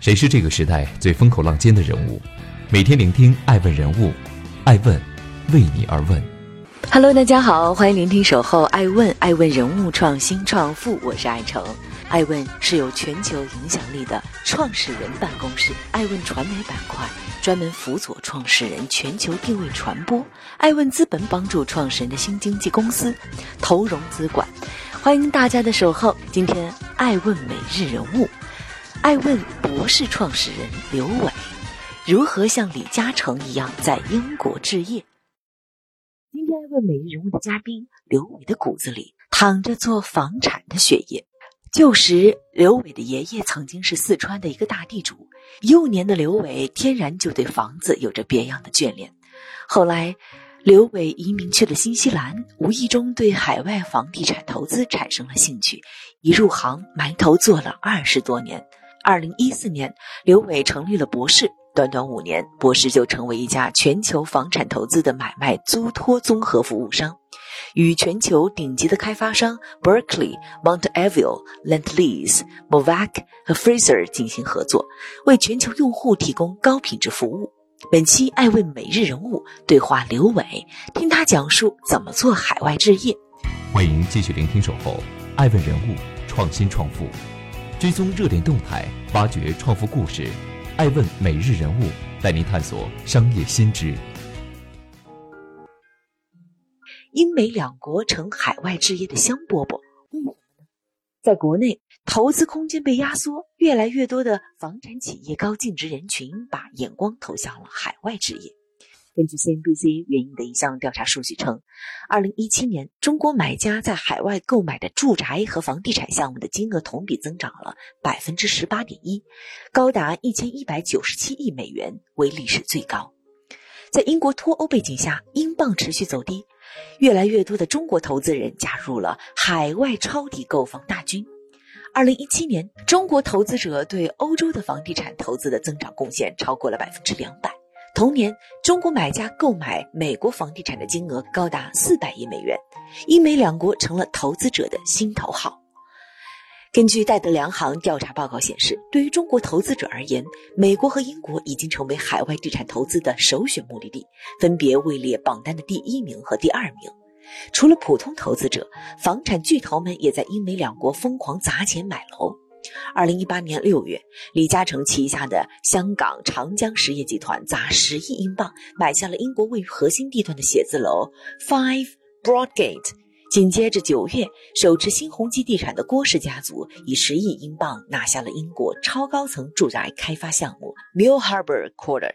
谁是这个时代最风口浪尖的人物？每天聆听爱问人物，爱问为你而问。Hello，大家好，欢迎聆听守候爱问，爱问人物创新创富，我是爱成。爱问是有全球影响力的创始人办公室，爱问传媒板块专门辅佐创始人全球定位传播，爱问资本帮助创始人的新经纪公司投融资管。欢迎大家的守候，今天爱问每日人物。爱问博士创始人刘伟，如何像李嘉诚一样在英国置业？今天爱问每日人物的嘉宾刘伟的骨子里躺着做房产的血液。旧时，刘伟的爷爷曾经是四川的一个大地主，幼年的刘伟天然就对房子有着别样的眷恋。后来，刘伟移民去了新西兰，无意中对海外房地产投资产生了兴趣，一入行埋头做了二十多年。二零一四年，刘伟成立了博士，短短五年，博士就成为一家全球房产投资的买卖租托综合服务商，与全球顶级的开发商 Berkeley、Mount Everest、Lendlease、Movac 和 Fraser 进行合作，为全球用户提供高品质服务。本期爱问每日人物对话刘伟，听他讲述怎么做海外置业。欢迎继续聆听守候爱问人物创新创富。追踪热点动态，挖掘创富故事，爱问每日人物带您探索商业新知。英美两国成海外置业的香饽饽，为什么呢？在国内，投资空间被压缩，越来越多的房产企业高净值人群把眼光投向了海外置业。根据 CNBC 援引的一项调查数据称，二零一七年中国买家在海外购买的住宅和房地产项目的金额同比增长了百分之十八点一，高达一千一百九十七亿美元，为历史最高。在英国脱欧背景下，英镑持续走低，越来越多的中国投资人加入了海外抄底购房大军。二零一七年，中国投资者对欧洲的房地产投资的增长贡献超过了百分之两百。同年，中国买家购买美国房地产的金额高达四百亿美元，英美两国成了投资者的心头好。根据戴德梁行调查报告显示，对于中国投资者而言，美国和英国已经成为海外地产投资的首选目的地，分别位列榜单的第一名和第二名。除了普通投资者，房产巨头们也在英美两国疯狂砸钱买楼。二零一八年六月，李嘉诚旗下的香港长江实业集团砸十亿英镑买下了英国位于核心地段的写字楼 Five Broadgate。紧接着九月，手持新鸿基地产的郭氏家族以十亿英镑拿下了英国超高层住宅开发项目 Mill Harbour Quarter。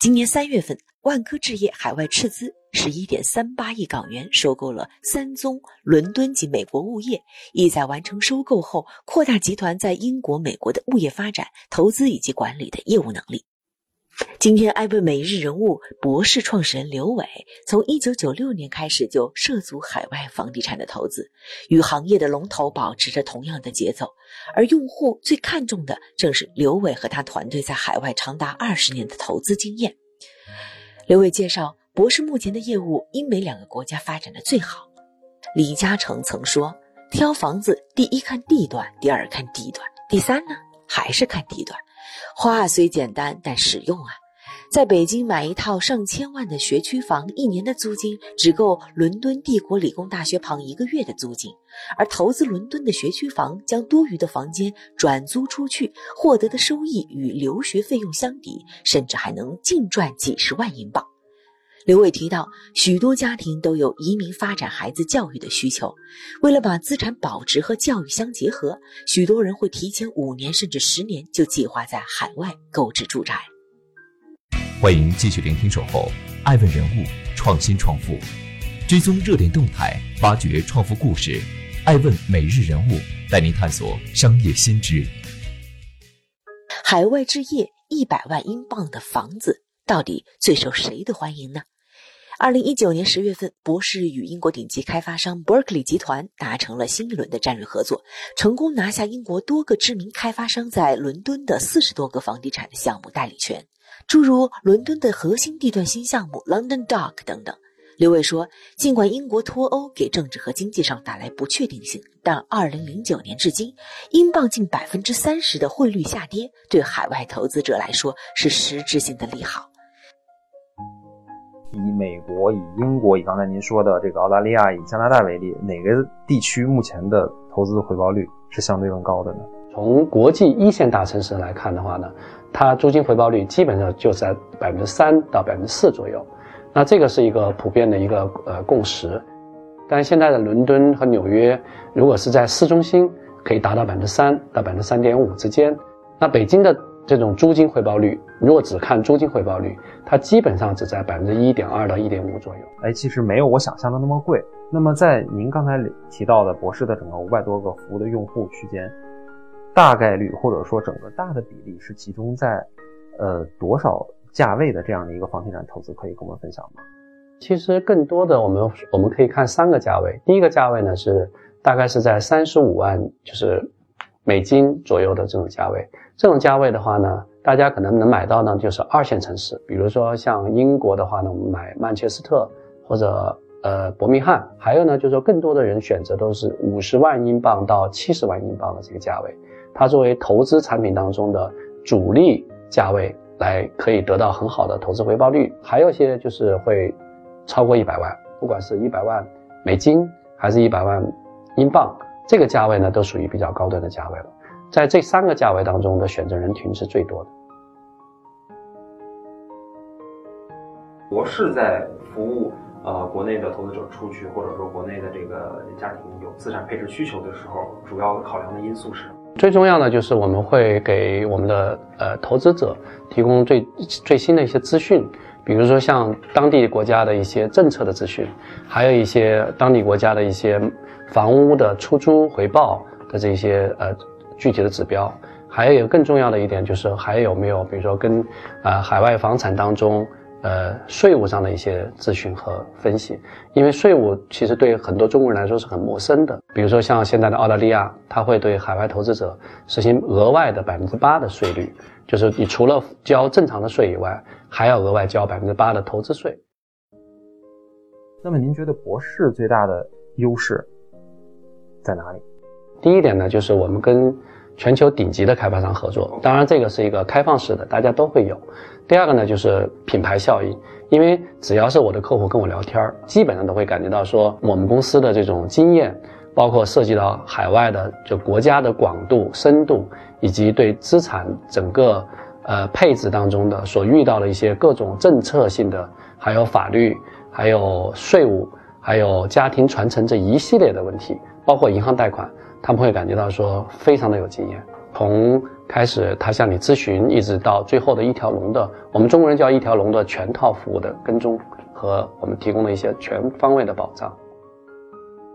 今年三月份，万科置业海外斥资。十一点三八亿港元收购了三宗伦敦及美国物业，意在完成收购后扩大集团在英国、美国的物业发展、投资以及管理的业务能力。今天，艾问每日人物博士创始人刘伟，从一九九六年开始就涉足海外房地产的投资，与行业的龙头保持着同样的节奏，而用户最看重的正是刘伟和他团队在海外长达二十年的投资经验。刘伟介绍。博士目前的业务，英美两个国家发展的最好。李嘉诚曾说：“挑房子，第一看地段，第二看地段，第三呢还是看地段。”话虽简单，但实用啊！在北京买一套上千万的学区房，一年的租金只够伦敦帝国理工大学旁一个月的租金。而投资伦敦的学区房，将多余的房间转租出去，获得的收益与留学费用相抵，甚至还能净赚几十万英镑。刘伟提到，许多家庭都有移民发展孩子教育的需求。为了把资产保值和教育相结合，许多人会提前五年甚至十年就计划在海外购置住宅。欢迎继续聆听《守候爱问人物创新创富》，追踪热点动态，挖掘创富故事。爱问每日人物带您探索商业新知。海外置业一百万英镑的房子，到底最受谁的欢迎呢？二零一九年十月份，博士与英国顶级开发商 Berkeley 集团达成了新一轮的战略合作，成功拿下英国多个知名开发商在伦敦的四十多个房地产的项目代理权，诸如伦敦的核心地段新项目 London Dock 等等。刘伟说：“尽管英国脱欧给政治和经济上带来不确定性，但2009年至今，英镑近百分之三十的汇率下跌，对海外投资者来说是实质性的利好。以美国、以英国、以刚才您说的这个澳大利亚、以加拿大为例，哪个地区目前的投资回报率是相对更高的呢？从国际一线大城市来看的话呢，它租金回报率基本上就在百分之三到百分之四左右。”那这个是一个普遍的一个呃共识，但现在的伦敦和纽约，如果是在市中心，可以达到百分之三到百分之三点五之间。那北京的这种租金回报率，如果只看租金回报率，它基本上只在百分之一点二到一点五左右。哎，其实没有我想象的那么贵。那么在您刚才提到的博士的整个五百多个服务的用户区间，大概率或者说整个大的比例是集中在，呃多少？价位的这样的一个房地产投资可以跟我们分享吗？其实更多的我们我们可以看三个价位。第一个价位呢是大概是在三十五万就是美金左右的这种价位。这种价位的话呢，大家可能能买到呢就是二线城市，比如说像英国的话呢，我们买曼彻斯特或者呃伯明翰。还有呢就是说更多的人选择都是五十万英镑到七十万英镑的这个价位，它作为投资产品当中的主力价位。来可以得到很好的投资回报率，还有些就是会超过一百万，不管是一百万美金还是一百万英镑，这个价位呢都属于比较高端的价位了。在这三个价位当中的选择人群是最多的。博士在服务呃国内的投资者出去，或者说国内的这个家庭有资产配置需求的时候，主要考量的因素是？最重要的就是我们会给我们的呃投资者提供最最新的一些资讯，比如说像当地国家的一些政策的咨询，还有一些当地国家的一些房屋的出租回报的这些呃具体的指标，还有更重要的一点就是还有没有比如说跟呃海外房产当中。呃，税务上的一些咨询和分析，因为税务其实对很多中国人来说是很陌生的。比如说像现在的澳大利亚，它会对海外投资者实行额外的百分之八的税率，就是你除了交正常的税以外，还要额外交百分之八的投资税。那么您觉得博士最大的优势在哪里？第一点呢，就是我们跟全球顶级的开发商合作，当然这个是一个开放式的，大家都会有。第二个呢，就是品牌效应，因为只要是我的客户跟我聊天儿基本上都会感觉到说我们公司的这种经验，包括涉及到海外的就国家的广度、深度，以及对资产整个呃配置当中的所遇到的一些各种政策性的，还有法律、还有税务、还有家庭传承这一系列的问题，包括银行贷款，他们会感觉到说非常的有经验，从。开始，他向你咨询，一直到最后的一条龙的，我们中国人叫一条龙的全套服务的跟踪和我们提供的一些全方位的保障。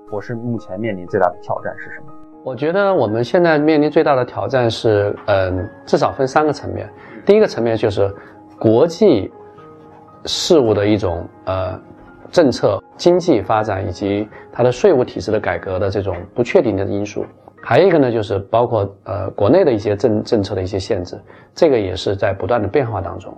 博士目前面临最大的挑战是什么？我觉得我们现在面临最大的挑战是，嗯，至少分三个层面。第一个层面就是国际事务的一种呃政策、经济发展以及它的税务体制的改革的这种不确定的因素。还有一个呢，就是包括呃国内的一些政政策的一些限制，这个也是在不断的变化当中。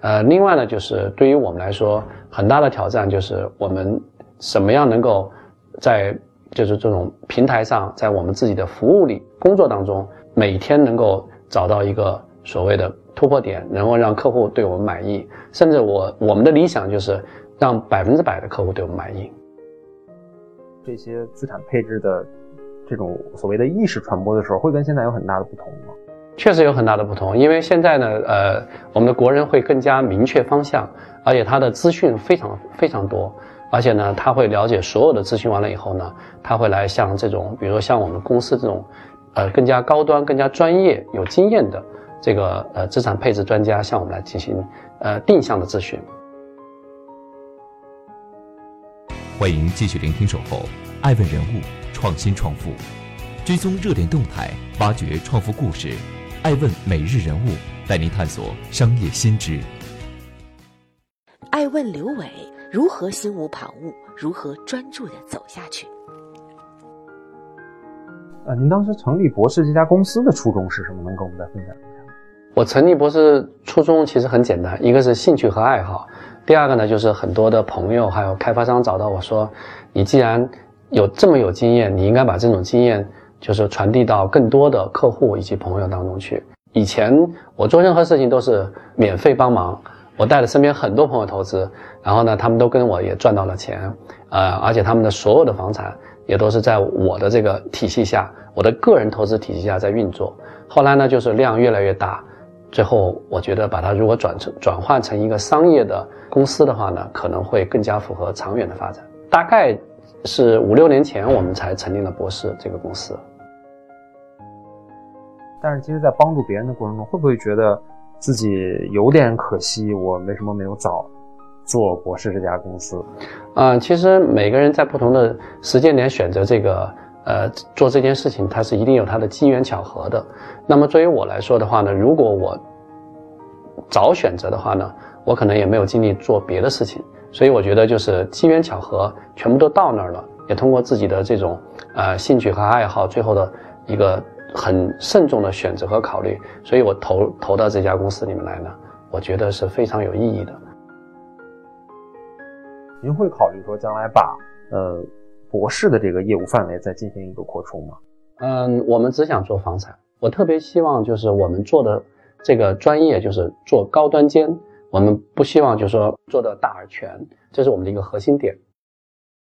呃，另外呢，就是对于我们来说，很大的挑战就是我们怎么样能够在就是这种平台上，在我们自己的服务里工作当中，每天能够找到一个所谓的突破点，能够让客户对我们满意，甚至我我们的理想就是让百分之百的客户对我们满意。这些资产配置的。这种所谓的意识传播的时候，会跟现在有很大的不同吗？确实有很大的不同，因为现在呢，呃，我们的国人会更加明确方向，而且他的资讯非常非常多，而且呢，他会了解所有的资讯完了以后呢，他会来像这种，比如说像我们公司这种，呃，更加高端、更加专业、有经验的这个呃资产配置专家向我们来进行呃定向的咨询。欢迎继续聆听《守候爱问人物》。创新创富，追踪热点动态，挖掘创富故事。爱问每日人物带您探索商业新知。爱问刘伟如何心无旁骛，如何专注的走下去？呃，您当时成立博士这家公司的初衷是什么？能跟我们再分享一下？我成立博士初衷其实很简单，一个是兴趣和爱好，第二个呢就是很多的朋友还有开发商找到我说，你既然有这么有经验，你应该把这种经验就是传递到更多的客户以及朋友当中去。以前我做任何事情都是免费帮忙，我带了身边很多朋友投资，然后呢他们都跟我也赚到了钱，呃，而且他们的所有的房产也都是在我的这个体系下，我的个人投资体系下在运作。后来呢就是量越来越大。最后，我觉得把它如果转成转换成一个商业的公司的话呢，可能会更加符合长远的发展。大概是五六年前，我们才成立了博士这个公司。但是，其实，在帮助别人的过程中，会不会觉得自己有点可惜？我为什么没有早做博士这家公司？嗯，其实每个人在不同的时间点选择这个。呃，做这件事情，它是一定有它的机缘巧合的。那么，作为我来说的话呢，如果我早选择的话呢，我可能也没有精力做别的事情。所以，我觉得就是机缘巧合，全部都到那儿了，也通过自己的这种呃兴趣和爱好，最后的一个很慎重的选择和考虑，所以我投投到这家公司里面来呢，我觉得是非常有意义的。您会考虑说将来把呃？博士的这个业务范围在进行一个扩充吗？嗯，我们只想做房产。我特别希望就是我们做的这个专业就是做高端间，我们不希望就是说做的大而全，这是我们的一个核心点。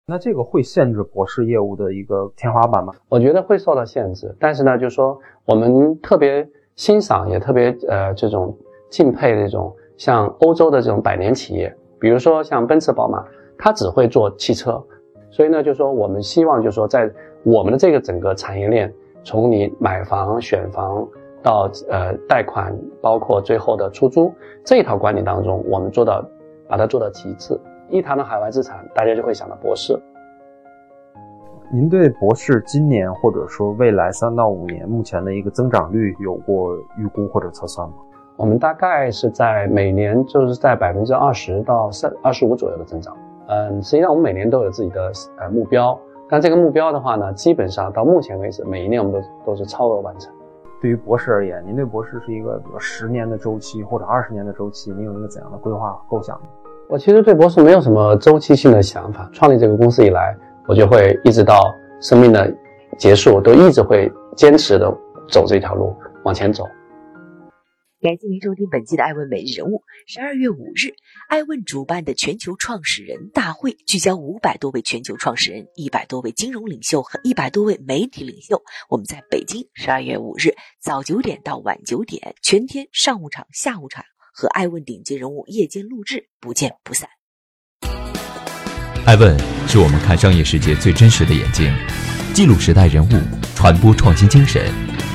那这个会限制博士业务的一个天花板吗？我觉得会受到限制，但是呢，就是说我们特别欣赏，也特别呃这种敬佩这种像欧洲的这种百年企业，比如说像奔驰、宝马，它只会做汽车。所以呢，就是说，我们希望，就是说，在我们的这个整个产业链，从你买房、选房到呃贷款，包括最后的出租这一套管理当中，我们做到把它做到极致。一谈到海外资产，大家就会想到博士。您对博士今年或者说未来三到五年目前的一个增长率有过预估或者测算吗？我们大概是在每年就是在百分之二十到三二十五左右的增长。嗯，实际上我们每年都有自己的呃目标，但这个目标的话呢，基本上到目前为止，每一年我们都都是超额完成。对于博士而言，您对博士是一个比如十年的周期或者二十年的周期，您有一个怎样的规划构想？我其实对博士没有什么周期性的想法。创立这个公司以来，我就会一直到生命的结束，都一直会坚持的走这条路往前走。感谢您收听本期的《爱问每日人物》。十二月五日，爱问主办的全球创始人大会，聚焦五百多位全球创始人、一百多位金融领袖和一百多位媒体领袖。我们在北京，十二月五日早九点到晚九点，全天上午场、下午场和爱问顶级人物夜间录制，不见不散。爱问是我们看商业世界最真实的眼睛，记录时代人物，传播创新精神，